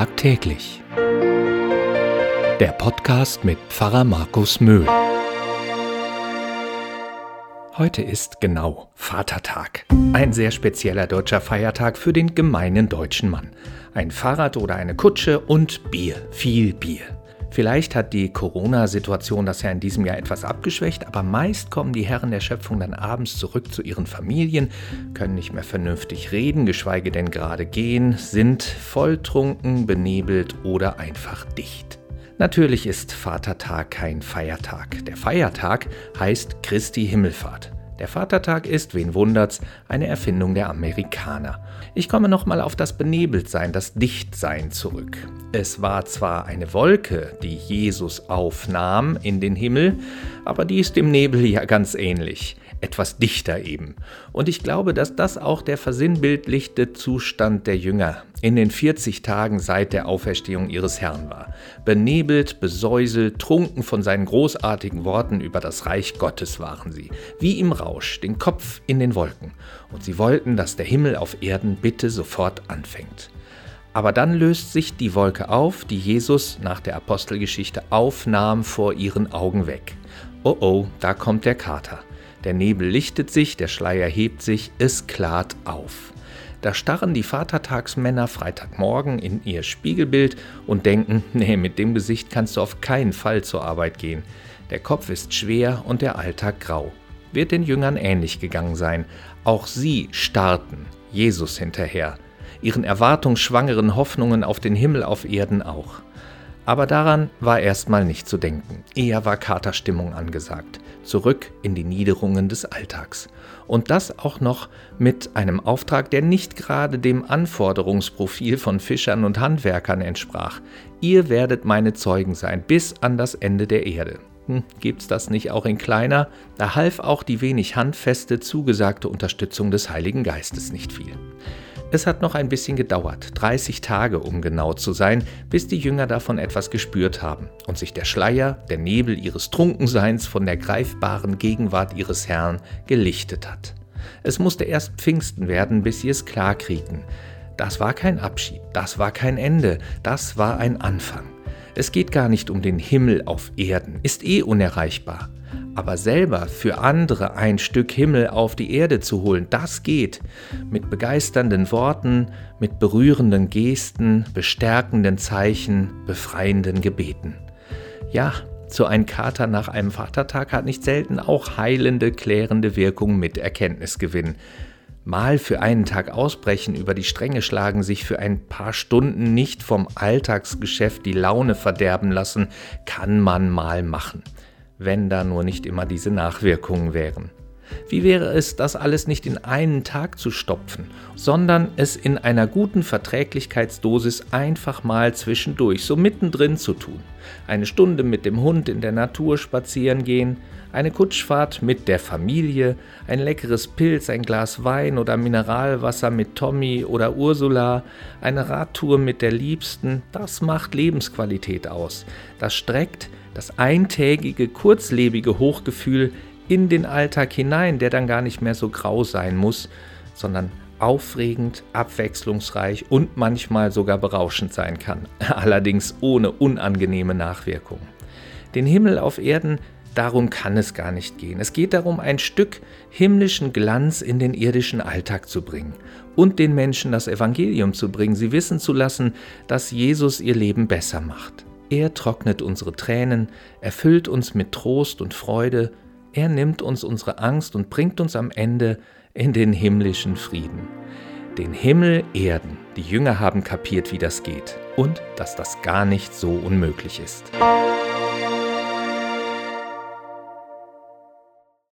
Tagtäglich. Der Podcast mit Pfarrer Markus Möhl. Heute ist genau Vatertag. Ein sehr spezieller deutscher Feiertag für den gemeinen deutschen Mann. Ein Fahrrad oder eine Kutsche und Bier, viel Bier. Vielleicht hat die Corona-Situation das ja in diesem Jahr etwas abgeschwächt, aber meist kommen die Herren der Schöpfung dann abends zurück zu ihren Familien, können nicht mehr vernünftig reden, geschweige denn gerade gehen, sind volltrunken, benebelt oder einfach dicht. Natürlich ist Vatertag kein Feiertag. Der Feiertag heißt Christi Himmelfahrt. Der Vatertag ist, wen wundert's, eine Erfindung der Amerikaner. Ich komme nochmal auf das Benebeltsein, das Dichtsein zurück. Es war zwar eine Wolke, die Jesus aufnahm in den Himmel, aber die ist dem Nebel ja ganz ähnlich etwas dichter eben. Und ich glaube, dass das auch der versinnbildlichte Zustand der Jünger in den 40 Tagen seit der Auferstehung ihres Herrn war. Benebelt, besäuselt, trunken von seinen großartigen Worten über das Reich Gottes waren sie, wie im Rausch, den Kopf in den Wolken. Und sie wollten, dass der Himmel auf Erden bitte sofort anfängt. Aber dann löst sich die Wolke auf, die Jesus nach der Apostelgeschichte aufnahm vor ihren Augen weg. Oh oh, da kommt der Kater. Der Nebel lichtet sich, der Schleier hebt sich, es klart auf. Da starren die Vatertagsmänner Freitagmorgen in ihr Spiegelbild und denken, nee, mit dem Gesicht kannst du auf keinen Fall zur Arbeit gehen. Der Kopf ist schwer und der Alltag grau. Wird den Jüngern ähnlich gegangen sein. Auch sie starrten Jesus hinterher, ihren erwartungsschwangeren Hoffnungen auf den Himmel auf Erden auch. Aber daran war erstmal nicht zu denken. Eher war Katerstimmung angesagt. Zurück in die Niederungen des Alltags. Und das auch noch mit einem Auftrag, der nicht gerade dem Anforderungsprofil von Fischern und Handwerkern entsprach. Ihr werdet meine Zeugen sein bis an das Ende der Erde. Hm, gibt's das nicht auch in kleiner? Da half auch die wenig handfeste zugesagte Unterstützung des Heiligen Geistes nicht viel. Es hat noch ein bisschen gedauert, 30 Tage um genau zu sein, bis die Jünger davon etwas gespürt haben und sich der Schleier, der Nebel ihres Trunkenseins von der greifbaren Gegenwart ihres Herrn gelichtet hat. Es musste erst Pfingsten werden, bis sie es klar kriegten. Das war kein Abschied, das war kein Ende, das war ein Anfang. Es geht gar nicht um den Himmel auf Erden, ist eh unerreichbar. Aber selber für andere ein Stück Himmel auf die Erde zu holen, das geht. Mit begeisternden Worten, mit berührenden Gesten, bestärkenden Zeichen, befreienden Gebeten. Ja, so ein Kater nach einem Vatertag hat nicht selten auch heilende, klärende Wirkung mit Erkenntnisgewinn. Mal für einen Tag ausbrechen, über die Stränge schlagen, sich für ein paar Stunden nicht vom Alltagsgeschäft die Laune verderben lassen, kann man mal machen wenn da nur nicht immer diese Nachwirkungen wären. Wie wäre es, das alles nicht in einen Tag zu stopfen, sondern es in einer guten Verträglichkeitsdosis einfach mal zwischendurch, so mittendrin zu tun. Eine Stunde mit dem Hund in der Natur spazieren gehen, eine Kutschfahrt mit der Familie, ein leckeres Pilz, ein Glas Wein oder Mineralwasser mit Tommy oder Ursula, eine Radtour mit der Liebsten, das macht Lebensqualität aus. Das streckt das eintägige, kurzlebige Hochgefühl in den Alltag hinein, der dann gar nicht mehr so grau sein muss, sondern aufregend, abwechslungsreich und manchmal sogar berauschend sein kann, allerdings ohne unangenehme Nachwirkungen. Den Himmel auf Erden, darum kann es gar nicht gehen. Es geht darum, ein Stück himmlischen Glanz in den irdischen Alltag zu bringen und den Menschen das Evangelium zu bringen, sie wissen zu lassen, dass Jesus ihr Leben besser macht. Er trocknet unsere Tränen, erfüllt uns mit Trost und Freude, er nimmt uns unsere Angst und bringt uns am Ende in den himmlischen Frieden. Den Himmel erden, die Jünger haben kapiert, wie das geht und dass das gar nicht so unmöglich ist.